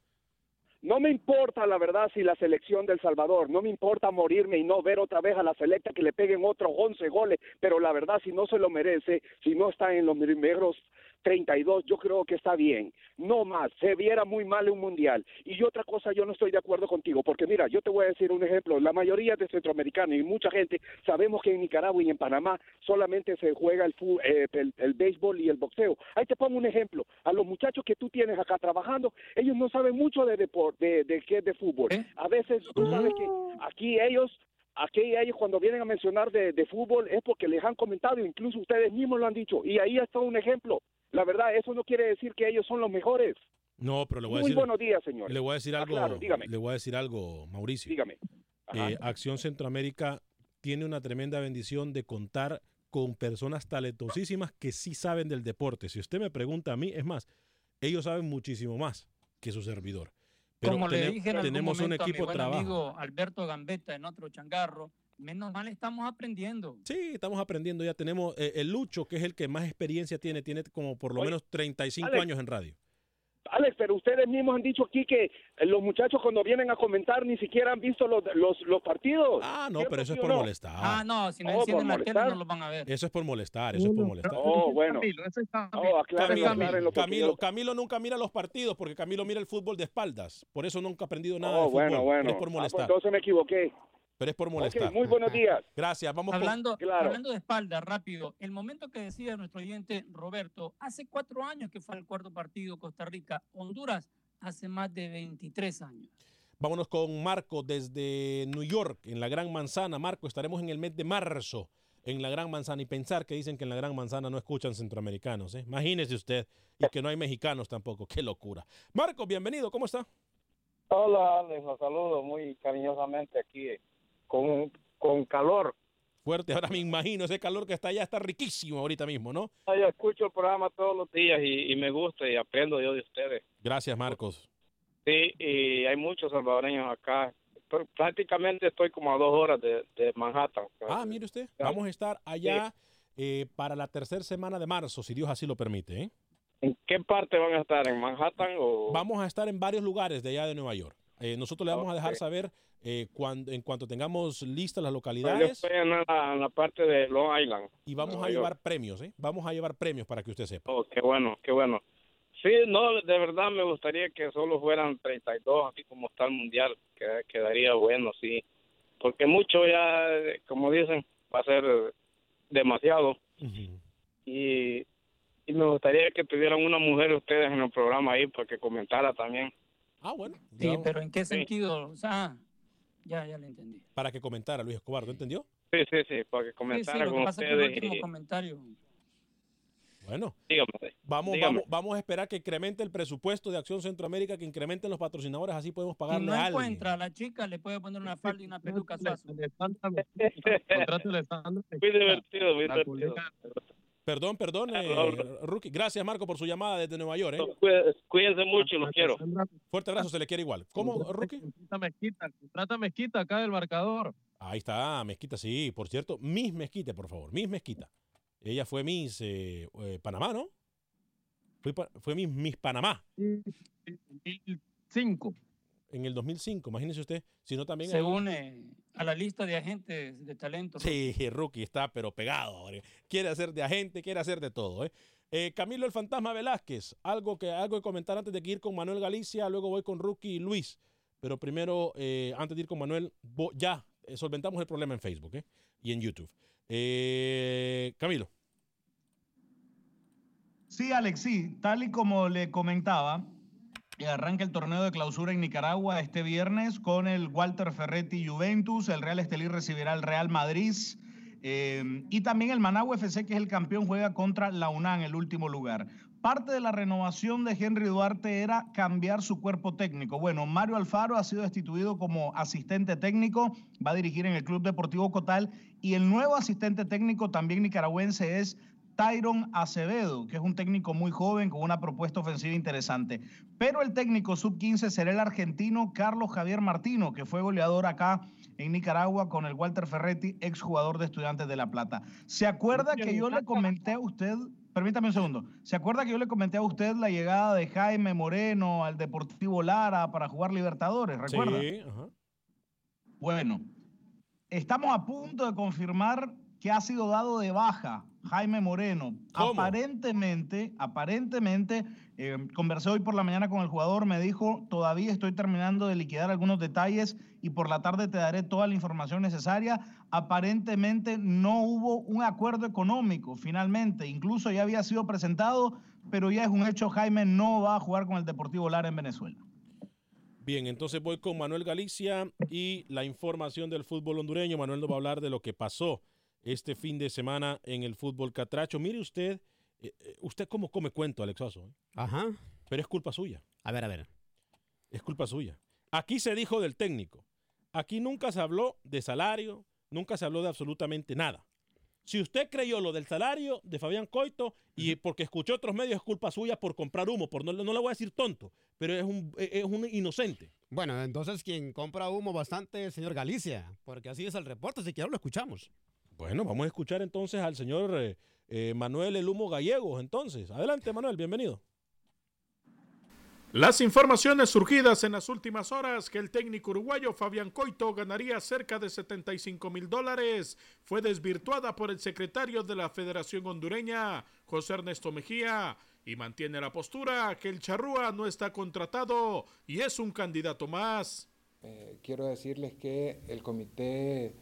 No me importa, la verdad, si la selección del Salvador, no me importa morirme y no ver otra vez a la selecta que le peguen otros 11 goles, pero la verdad, si no se lo merece, si no está en los primeros 32, yo creo que está bien. No más, se viera muy mal en un mundial. Y otra cosa, yo no estoy de acuerdo contigo, porque mira, yo te voy a decir un ejemplo. La mayoría de centroamericanos y mucha gente sabemos que en Nicaragua y en Panamá solamente se juega el, fu- eh, el, el béisbol y el boxeo. Ahí te pongo un ejemplo. A los muchachos que tú tienes acá trabajando, ellos no saben mucho de deporte, de, de qué es de fútbol. A veces tú sabes que aquí ellos aquí ellos cuando vienen a mencionar de, de fútbol es porque les han comentado, incluso ustedes mismos lo han dicho, y ahí está un ejemplo. La verdad, eso no quiere decir que ellos son los mejores. No, pero le voy a Muy decir. buenos días, señor. Le voy a decir algo. claro, dígame. Le voy a decir algo, Mauricio. Dígame. Eh, Acción Centroamérica tiene una tremenda bendición de contar con personas talentosísimas que sí saben del deporte. Si usted me pregunta a mí, es más, ellos saben muchísimo más que su servidor. Pero Como le dije en algún tenemos un momento a mi equipo de buen trabajo. amigo Alberto Gambetta en otro changarro, menos mal estamos aprendiendo. Sí, estamos aprendiendo ya. Tenemos eh, el Lucho, que es el que más experiencia tiene, tiene como por lo Oye, menos 35 Alex. años en radio. Alex, pero ustedes mismos han dicho aquí que eh, los muchachos cuando vienen a comentar ni siquiera han visto los, los, los partidos. Ah, no, ¿Cierto, pero eso es por no? molestar. Ah, no, si no Oh, encienden la tele no los van a ver. Eso es por molestar, eso es por molestar. Oh, bueno. Oh, aclaren, Camilo, aclaren lo que Camilo, quiero. Camilo nunca mira los partidos porque Camilo mira el fútbol de espaldas. Por eso nunca ha aprendido nada Oh, de fútbol. bueno, bueno. Es por Ah, pues molestar. entonces me equivoqué. Pero es por molestar. muy buenos días. Gracias. Vamos Hablando, hablando de espalda, rápido, el momento que decía nuestro oyente Roberto, hace cuatro años que fue al cuarto partido Costa Rica, Honduras hace más de 23 años. Vámonos con Marco desde New York, en la Gran Manzana. Marco, estaremos en el mes de marzo en la Gran Manzana y pensar que dicen que en la Gran Manzana no escuchan centroamericanos. ¿eh? Imagínese usted y que no hay mexicanos tampoco. Qué locura. Marco, bienvenido. ¿Cómo está? Hola, Alex, los saludo muy cariñosamente aquí con, con calor. Fuerte, ahora me imagino ese calor que está allá, está riquísimo ahorita mismo, ¿no? Yo escucho el programa todos los días y, y me gusta y aprendo yo de ustedes. Gracias, Marcos. Sí, y hay muchos salvadoreños acá. Prácticamente estoy como a dos horas de, de Manhattan. Ah, mire usted, vamos a estar allá eh, para la tercera semana de marzo, si Dios así lo permite. ¿eh? ¿En qué parte van a estar? ¿En Manhattan o...? Vamos a estar en varios lugares de allá de Nueva York. Eh, nosotros le vamos a dejar saber eh, cuando, en cuanto tengamos listas las Yo localidades estoy en la, en la parte de Long Island. y vamos a llevar premios. ¿eh? Vamos a llevar premios para que usted sepa. Oh, qué bueno, qué bueno. Sí, no, de verdad me gustaría que solo fueran 32, así como está el mundial, que quedaría bueno, sí. Porque mucho ya, como dicen, va a ser demasiado. y, y me gustaría que tuvieran una mujer ustedes en el programa ahí para que comentara también. Ah, bueno. Sí, pero ¿en qué sentido? O sea, ya, ya le entendí. Para que comentara Luis Escobar, ¿no entendió? Sí, sí, sí, para que Sí, sí, comentara lo que con pasa es que el ustedes. último comentario. Bueno, dígame, vamos, dígame. vamos, vamos a esperar que incremente el presupuesto de Acción Centroamérica, que incrementen los patrocinadores, así podemos Si pagarle no a alguien. encuentra a la chica, le puede poner una falda y una peluca a Suazo. Muy divertido, muy divertido. Perdón, perdón, eh, Rookie. Gracias, Marco, por su llamada desde Nueva York. ¿eh? Cuí- Cuídense mucho, los quiero. Fuerte abrazo, se le quiere igual. ¿Cómo, Rookie? Mezquita, trata Mezquita acá del marcador. Ahí está, Mezquita, sí. Por cierto, Miss Mezquita, por favor. Miss Mezquita. Ella fue Miss eh, eh, Panamá, ¿no? Fue, fue Miss, Miss Panamá. 2005. En el 2005, imagínese usted. Si no, también. Se hay- une a la lista de agentes de talento. Sí, Rookie está, pero pegado. ahora. Quiere hacer de agente, quiere hacer de todo. ¿eh? Eh, Camilo el Fantasma Velázquez, algo que algo que comentar antes de que ir con Manuel Galicia, luego voy con Rookie y Luis. Pero primero, eh, antes de ir con Manuel, ya eh, solventamos el problema en Facebook ¿eh? y en YouTube. Eh, Camilo. Sí, Alex, sí. Tal y como le comentaba, eh, arranca el torneo de clausura en Nicaragua este viernes con el Walter Ferretti Juventus. El Real Estelí recibirá al Real Madrid. Eh, y también el Managua FC, que es el campeón, juega contra la UNAM en el último lugar. Parte de la renovación de Henry Duarte era cambiar su cuerpo técnico. Bueno, Mario Alfaro ha sido destituido como asistente técnico, va a dirigir en el Club Deportivo Cotal y el nuevo asistente técnico también nicaragüense es Tyron Acevedo, que es un técnico muy joven con una propuesta ofensiva interesante. Pero el técnico sub-15 será el argentino Carlos Javier Martino, que fue goleador acá en Nicaragua con el Walter Ferretti, exjugador de Estudiantes de La Plata. ¿Se acuerda que yo le comenté a usted, permítame un segundo, ¿se acuerda que yo le comenté a usted la llegada de Jaime Moreno al Deportivo Lara para jugar Libertadores? ¿Recuerda? Sí, ajá. Bueno, estamos a punto de confirmar que ha sido dado de baja Jaime Moreno. Aparentemente, aparentemente, eh, conversé hoy por la mañana con el jugador, me dijo, todavía estoy terminando de liquidar algunos detalles y por la tarde te daré toda la información necesaria. Aparentemente no hubo un acuerdo económico finalmente, incluso ya había sido presentado, pero ya es un hecho, Jaime no va a jugar con el Deportivo Lara en Venezuela. Bien, entonces voy con Manuel Galicia y la información del fútbol hondureño. Manuel nos va a hablar de lo que pasó este fin de semana en el fútbol catracho. Mire usted, eh, eh, usted cómo come cuento, Alex Oso. ¿eh? Ajá. Pero es culpa suya. A ver, a ver. Es culpa suya. Aquí se dijo del técnico. Aquí nunca se habló de salario, nunca se habló de absolutamente nada. Si usted creyó lo del salario de Fabián Coito y porque escuchó otros medios es culpa suya por comprar humo, por no, no le voy a decir tonto, pero es un, es un inocente. Bueno, entonces quien compra humo bastante es el señor Galicia, porque así es el reporte, si quiero lo escuchamos. Bueno, vamos a escuchar entonces al señor eh, eh, Manuel El Humo Gallegos. Entonces, adelante Manuel, bienvenido. Las informaciones surgidas en las últimas horas que el técnico uruguayo Fabián Coito ganaría cerca de 75 mil dólares fue desvirtuada por el secretario de la Federación Hondureña, José Ernesto Mejía, y mantiene la postura que el charrúa no está contratado y es un candidato más. Eh, quiero decirles que el comité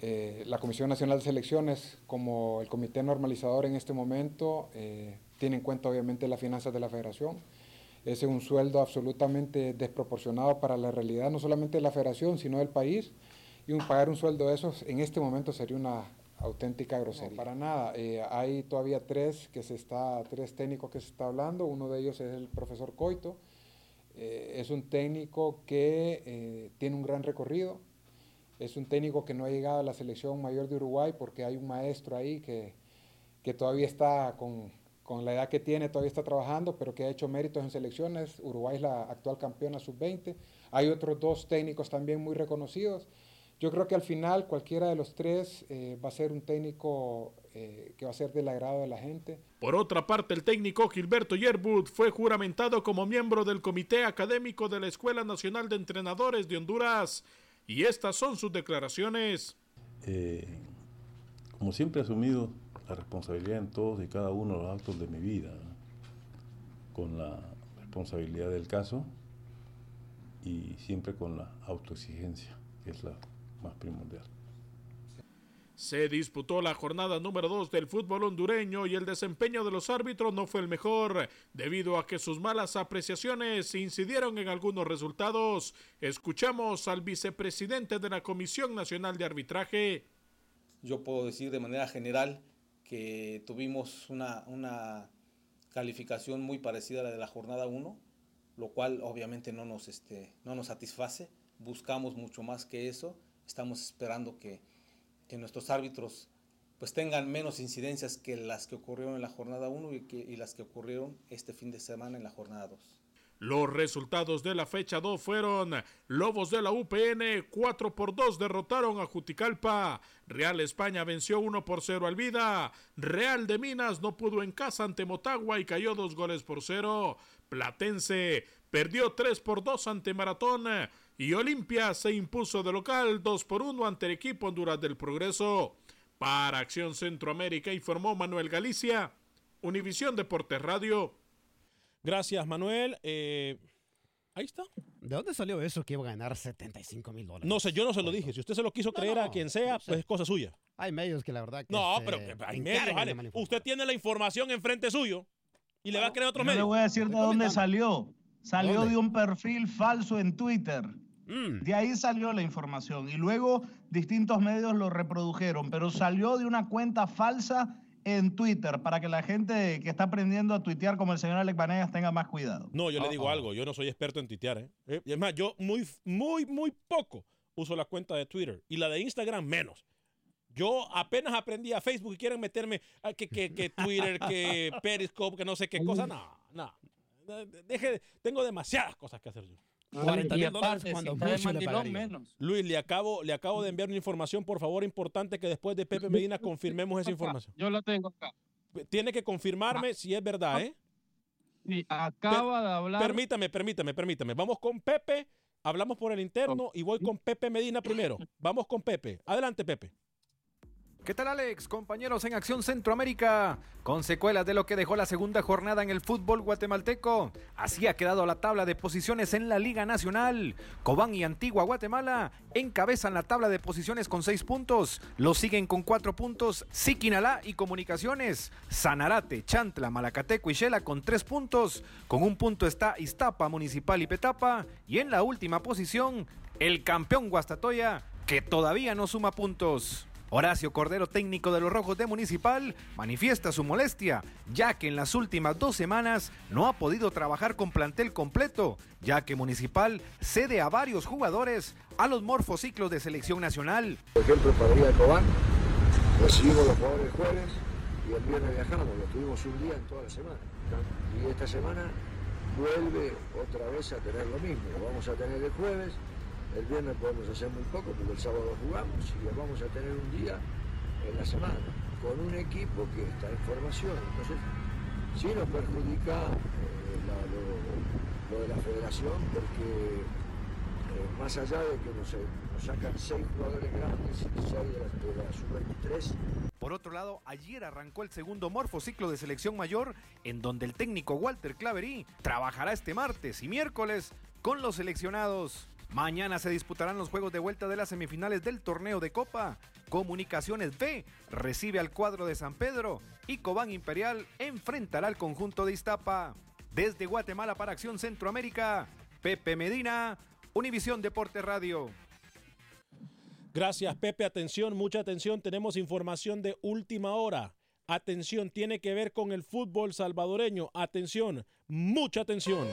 eh, la Comisión Nacional de Selecciones, como el comité normalizador en este momento, eh, tiene en cuenta obviamente las finanzas de la federación. Ese es un sueldo absolutamente desproporcionado para la realidad, no solamente de la federación, sino del país. Y un, pagar un sueldo de esos en este momento sería una auténtica grosería. para nada. Eh, hay todavía tres, que se está, tres técnicos que se está hablando. Uno de ellos es el profesor Coito. es un técnico que tiene un gran recorrido, es un técnico que no ha llegado a la selección mayor de Uruguay porque hay un maestro ahí que, que todavía está con, con, la edad que tiene, todavía está trabajando, pero que ha hecho méritos en selecciones. Uruguay es la actual campeona sub-20. Hay otros dos técnicos también muy reconocidos. Yo creo que al final cualquiera de los tres eh, va a ser un técnico eh, que va a ser del agrado de la gente. Por otra parte, el técnico Gilberto Yerbud fue juramentado como miembro del Comité Académico de la Escuela Nacional de Entrenadores de Honduras y estas son sus declaraciones. Eh, como siempre he asumido la responsabilidad en todos y cada uno de los actos de mi vida, con la responsabilidad del caso y siempre con la autoexigencia, que es la más primordial. Se disputó la jornada número 2 del fútbol hondureño y el desempeño de los árbitros no fue el mejor, debido a que sus malas apreciaciones incidieron en algunos resultados. Escuchamos al vicepresidente de la Comisión Nacional de Arbitraje. Yo puedo decir de manera general que tuvimos una, calificación muy parecida a la de la jornada 1, lo cual obviamente no nos, este, no nos satisface. Buscamos mucho más que eso. Estamos esperando que que nuestros árbitros pues tengan menos incidencias que las que ocurrieron en la jornada 1 y, y las que ocurrieron este fin de semana en la jornada 2. Los resultados de la fecha 2 fueron Lobos de la UPN 4 por 2 derrotaron a Juticalpa, Real España venció 1 por 0 al Vida, Real de Minas no pudo en casa ante Motagua y cayó 2 goles por 0, Platense perdió 3 por 2 ante Maratón y Olimpia se impuso de local 2 por 1 ante el equipo Honduras del Progreso. Para Acción Centroamérica informó Manuel Galicia, Univisión Deportes Radio. Gracias, Manuel. Eh, ahí está. ¿De dónde salió eso que iba a ganar 75 mil dólares? No sé, yo no se lo dije. Si usted se lo quiso creer a quien sea, pues es cosa suya. Hay medios que la verdad que No, pero hay medios, vale. Usted tiene la información enfrente suyo y le va a creer a otros Yo medios. le voy a decir de dónde salió. Salió ¿Dónde? de un perfil falso en Twitter. Mm. De ahí salió la información y luego distintos medios lo reprodujeron, pero salió de una cuenta falsa en Twitter para que la gente que está aprendiendo a tuitear como el señor Alex Vanegas tenga más cuidado. No, yo le digo algo, yo no soy experto en tuitear. ¿eh? ¿eh? Y es más, yo muy, muy, muy poco uso la cuenta de Twitter y la de Instagram menos. Yo apenas aprendí a Facebook y quieren meterme a que, que, que Twitter, que Periscope, que no sé qué cosa. No, no. Deje, tengo demasiadas cosas que hacer yo. 40 mil dólares cuando mucho le menos. Luis, le acabo, le acabo de enviar una información, por favor, importante que después de Pepe Medina confirmemos esa información. Yo la tengo acá. Tiene que confirmarme si es verdad, ¿eh? Sí, acaba de hablar. Permítame, permítame, permítame. Vamos con Pepe, hablamos por el interno y voy con Pepe Medina primero. Vamos con Pepe. Adelante, Pepe. ¿Qué tal Alex? Compañeros en Acción Centroamérica. Con secuelas de lo que dejó la segunda jornada en el fútbol guatemalteco. Así ha quedado la tabla de posiciones en la Liga Nacional. Cobán y Antigua Guatemala encabezan la tabla de posiciones con seis puntos. Lo siguen con cuatro puntos Siquinalá y Comunicaciones. Sanarate, Chantla, Malacateco y Shela con tres puntos. Con un punto está Iztapa, Municipal y Petapa. Y en la última posición, el campeón Guastatoya, que todavía no suma puntos. Horacio Cordero, técnico de los Rojos de Municipal, manifiesta su molestia, ya que en las últimas dos semanas no ha podido trabajar con plantel completo, ya que Municipal cede a varios jugadores a los morfociclos de selección nacional. Por ejemplo, para ir a Cobán, recibimos los jugadores jueves y el viernes viajamos, lo tuvimos un día en toda la semana. Y esta semana vuelve otra vez a tener lo mismo, lo vamos a tener el jueves el viernes podemos hacer muy poco porque el sábado jugamos y vamos a tener un día en la semana con un equipo que está en formación. Entonces, sí nos perjudica eh, lo, de la federación porque eh, más allá de que nos, sacan seis jugadores grandes y seis de la, la sub-23, por otro lado, ayer arrancó el segundo morfociclo de selección mayor, en donde el técnico Walter Claverí trabajará este martes y miércoles con los seleccionados. Mañana se disputarán los juegos de vuelta de las semifinales del torneo de Copa. Comunicaciones B recibe al cuadro de San Pedro y Cobán Imperial enfrentará al conjunto de Iztapa. Desde Guatemala para Acción Centroamérica, Pepe Medina, Univisión Deporte Radio. Gracias, Pepe. Atención, mucha atención. Tenemos información de última hora. Atención, tiene que ver con el fútbol salvadoreño. Atención, mucha atención.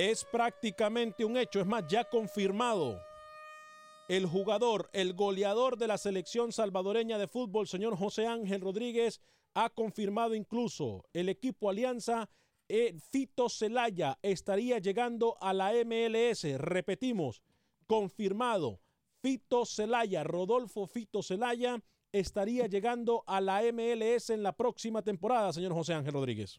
Es prácticamente un hecho, es más, ya confirmado. El jugador, el goleador de la selección salvadoreña de fútbol, señor José Ángel Rodríguez, ha confirmado incluso el equipo Alianza. Eh, Fito Celaya estaría llegando a la MLS. Repetimos, confirmado. Fito Celaya, Rodolfo Fito Celaya, estaría llegando a la MLS en la próxima temporada, señor José Ángel Rodríguez.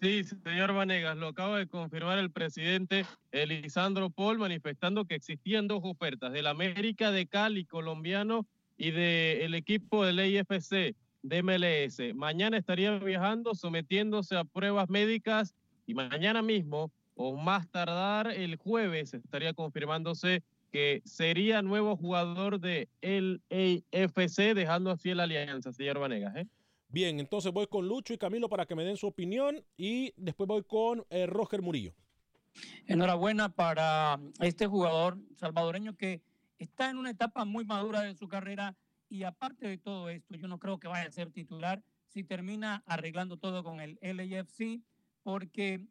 Sí, señor Vanegas, lo acaba de confirmar el presidente Elisandro Paul, manifestando que existían dos ofertas, del América de Cali colombiano y del equipo del IFC de MLS. Mañana estaría viajando, sometiéndose a pruebas médicas y mañana mismo, o más tardar el jueves, estaría confirmándose que sería nuevo jugador de el AFC, dejando así la alianza, señor Vanegas. ¿eh? Bien, entonces voy con Lucho y Camilo para que me den su opinión y después voy con eh, Roger Murillo. Enhorabuena para este jugador salvadoreño que está en una etapa muy madura de su carrera y aparte de todo esto, yo no creo que vaya a ser titular si termina arreglando todo con el LAFC porque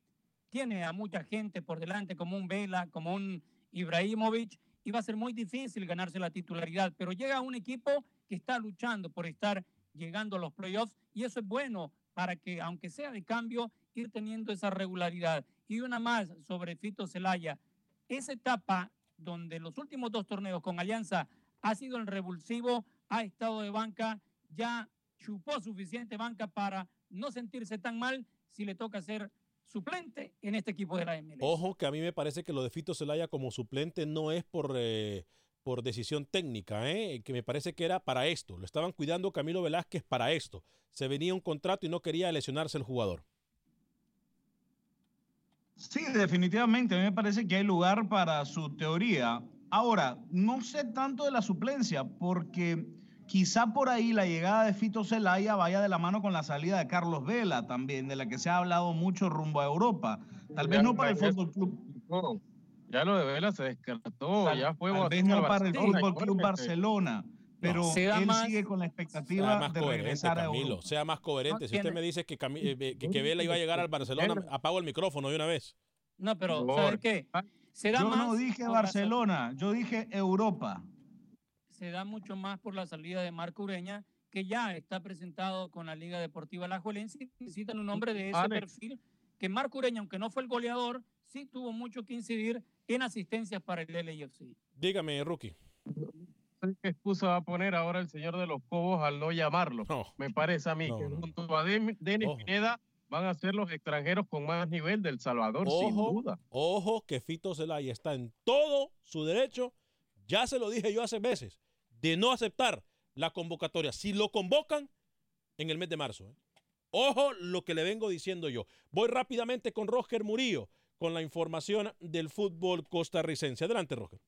tiene a mucha gente por delante como un Vela, como un Ibrahimovic y va a ser muy difícil ganarse la titularidad, pero llega un equipo que está luchando por estar llegando a los playoffs y eso es bueno para que, aunque sea de cambio, ir teniendo esa regularidad. Y una más sobre Fito Celaya. Esa etapa donde los últimos dos torneos con Alianza ha sido el revulsivo, ha estado de banca, ya chupó suficiente banca para no sentirse tan mal si le toca ser suplente en este equipo de la MLS. Ojo que a mí me parece que lo de Fito Celaya como suplente no es por eh, por decisión técnica, ¿eh? que me parece que era para esto. Lo estaban cuidando Camilo Velázquez para esto. Se venía un contrato y no quería lesionarse el jugador. Sí, definitivamente. A mí me parece que hay lugar para su teoría. Ahora, no sé tanto de la suplencia, porque quizá por ahí la llegada de Fito Zelaya vaya de la mano con la salida de Carlos Vela también, de la que se ha hablado mucho rumbo a Europa. Tal vez no para el Fútbol Club. Ya lo de Vela se descartó, ya fue Tal vez no para el Fútbol Club Barcelona. Pero él sigue con la expectativa de regresar a Europa. Sea más coherente. si usted me dice que, eh, que, que, Vela iba a llegar al Barcelona, apago el micrófono de una vez. No, pero ¿sabes qué? yo no dije Barcelona, yo dije Europa. Se da mucho más por la salida de Marco Ureña, que ya está presentado con la Liga Deportiva La Juelense. Necesitan un hombre de ese perfil, que Marco Ureña, aunque no fue el goleador, sí tuvo mucho que incidir en asistencias para el LAFC. Dígame, Rookie. ¿Qué excusa va a poner ahora el señor de los Cobos al no llamarlo? Me parece a mí que junto a Denis Pineda van a ser los extranjeros con más nivel del Salvador, sin duda. Ojo que Fito Zelaya está en todo su derecho, ya se lo dije yo hace meses, de no aceptar la convocatoria. Si lo convocan en el mes de marzo. ¿eh? Ojo lo que le vengo diciendo yo. Voy rápidamente con Roger Murillo con la información del fútbol costarricense. Adelante, Roger.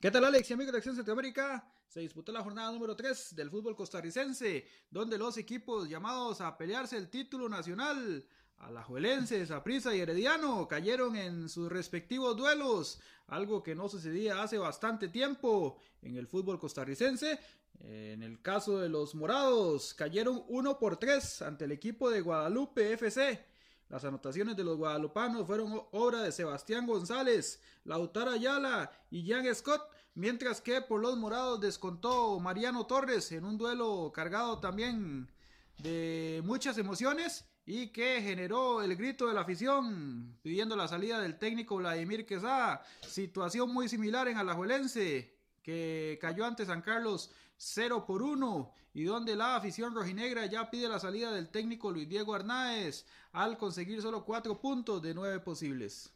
¿Qué tal Alex y amigos de Acción Centroamérica? Se disputó la jornada número 3 del fútbol costarricense, donde los equipos llamados a pelearse el título nacional, Alajuelense, Saprissa y Herediano, cayeron en sus respectivos duelos, algo que no sucedía hace bastante tiempo en el fútbol costarricense. En el caso de los morados, cayeron 1 por 3 ante el equipo de Guadalupe FC. Las anotaciones de los guadalupanos fueron obra de Sebastián González, Lautaro Ayala y Jan Scott, mientras que por los morados descontó Mariano Torres en un duelo cargado también de muchas emociones y que generó el grito de la afición pidiendo la salida del técnico Vladimir Quesada. Situación muy similar en Alajuelense que cayó ante San Carlos 0 por 1 y donde la afición rojinegra ya pide la salida del técnico Luis Diego Arnáez al conseguir solo 4 puntos de 9 posibles.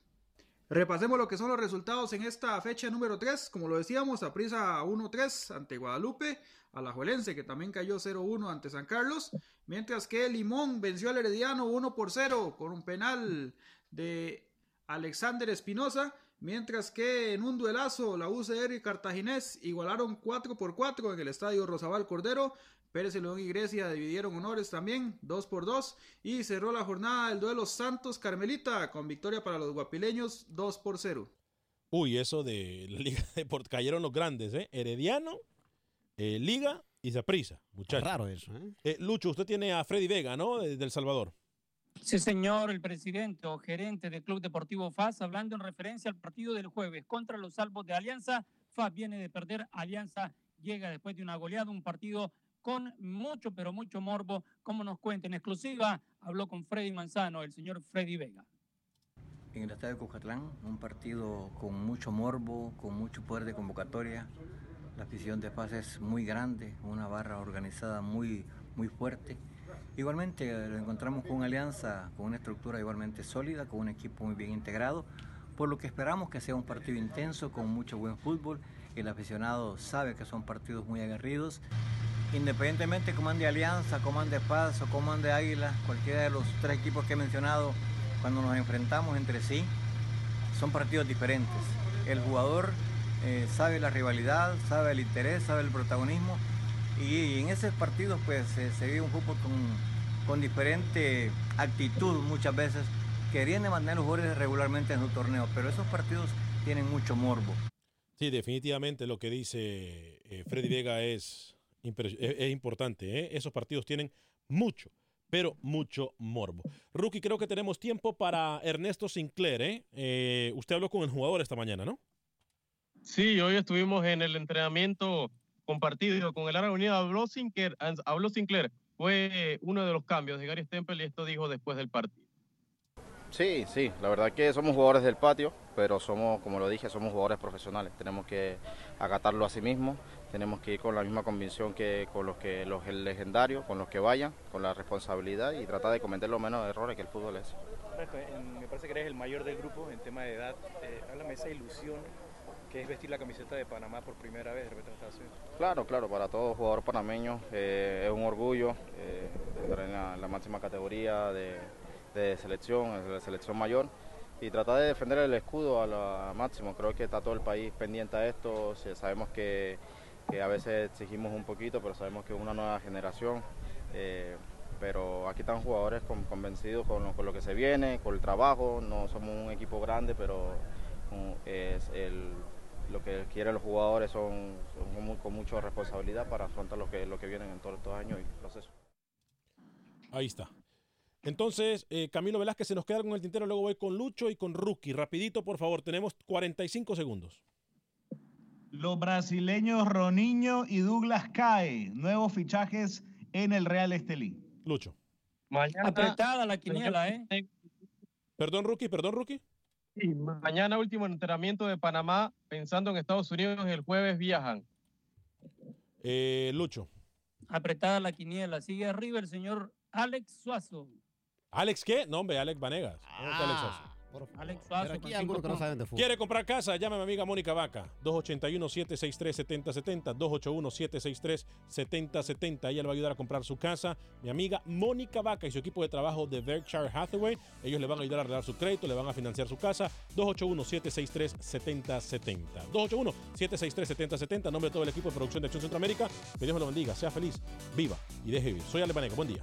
Repasemos lo que son los resultados en esta fecha número 3. Como lo decíamos, a prisa 1-3 ante Guadalupe, a la Juelense que también cayó 0-1 ante San Carlos, mientras que Limón venció al Herediano 1 por 0 con un penal de Alexander Espinosa Mientras que en un duelazo la UCR y Cartaginés igualaron 4 por 4 en el estadio Rosabal Cordero. Pérez León y Grecia dividieron honores también, 2 por 2. Y cerró la jornada el duelo Santos Carmelita con victoria para los guapileños 2 por 0. Uy, eso de la Liga de cayeron los grandes, ¿eh? Herediano, eh, Liga y Zaprisa, muchachos. Raro eso, ¿eh? ¿eh? Lucho, usted tiene a Freddy Vega, ¿no? De, del Salvador. Sí, señor, el presidente o gerente del Club Deportivo FAS, hablando en referencia al partido del jueves contra los salvos de Alianza. FAS viene de perder, Alianza llega después de una goleada, un partido con mucho, pero mucho morbo, como nos cuenta en exclusiva. Habló con Freddy Manzano, el señor Freddy Vega. En el estadio de Cucatlán, un partido con mucho morbo, con mucho poder de convocatoria. La afición de FAS es muy grande, una barra organizada muy, muy fuerte Igualmente eh, lo encontramos con una alianza, con una estructura igualmente sólida, con un equipo muy bien integrado, por lo que esperamos que sea un partido intenso, con mucho buen fútbol. El aficionado sabe que son partidos muy aguerridos. Independientemente comande Alianza, comande Paz o comande Águila, cualquiera de los tres equipos que he mencionado, cuando nos enfrentamos entre sí, son partidos diferentes. El jugador eh, sabe la rivalidad, sabe el interés, sabe el protagonismo y en esos partidos pues se vive un fútbol con, con diferente actitud muchas veces. Querían mantener los jugadores regularmente en su torneo, pero esos partidos tienen mucho morbo. Sí, definitivamente lo que dice eh, Freddy Vega es, es, importante. ¿eh? Esos partidos tienen mucho, pero mucho morbo. Rookie, creo que tenemos tiempo para Ernesto Sinclair. ¿eh? eh usted habló con el jugador esta mañana, ¿no? Sí, hoy estuvimos en el entrenamiento compartido con el Área Unida, habló Sinclair, habló Sinclair, fue uno de los cambios de Gary Stempel y esto dijo después del partido. Sí, sí, la verdad que somos jugadores del patio, pero somos, como lo dije, somos jugadores profesionales. Tenemos que acatarlo a sí mismos, tenemos que ir con la misma convicción que con los que los legendarios, con los que vayan, con la responsabilidad y tratar de cometer los menos errores que el fútbol es. Me parece que eres el mayor del grupo en tema de edad. Eh, háblame de esa ilusión que es vestir la camiseta de Panamá por primera vez, Claro, claro, para todo jugador panameño eh, es un orgullo eh, estar en la, máxima categoría de, selección, de selección mayor y tratar de defender el escudo a lo máximo. Creo que está todo el país pendiente a esto, sabemos que a veces exigimos un poquito, pero sabemos que es una nueva generación. eh, pero aquí están jugadores con- convencidos con lo, que se viene, con el trabajo. No somos un equipo grande, pero es el, lo que quieren los jugadores son, son con mu- con mucha responsabilidad para afrontar lo que, lo que vienen en todos estos años y procesos. Ahí está. Entonces, eh, Camilo Velázquez se nos queda con el tintero, luego voy con Lucho y con Rookie. Rapidito, por favor, tenemos 45 segundos. Los brasileños Roniño y Douglas Cae, nuevos fichajes en el Real Estelí. Lucho. Mañana, Apretada la quiniela, ¿eh? Perdón, Rookie, perdón, Rookie. Sí, mañana último entrenamiento de Panamá, pensando en Estados Unidos, el jueves viajan. Eh, Lucho. Apretada la quiniela. Sigue arriba el señor Alex Suazo. ¿Alex qué? No, hombre, Alex Vanegas. ¿Dónde está Alex Suazo? Alex. Pero aquí hay algunos que no saben de fútbol. ¿Quiere comprar casa? Llame a mi amiga Mónica Vaca. 281-763-7070. 281-763-7070. Ella le va a ayudar a comprar su casa. Mi amiga Mónica Vaca y su equipo de trabajo de Berkshire Hathaway. Ellos le van a ayudar a arreglar su crédito, le van a financiar su casa. 281-763-7070. 281-763-7070. Nombre de todo el equipo de producción de Acción Centroamérica. Que Dios me lo bendiga. Sea feliz, viva y deje vivir. Soy Ale Banega. Buen día.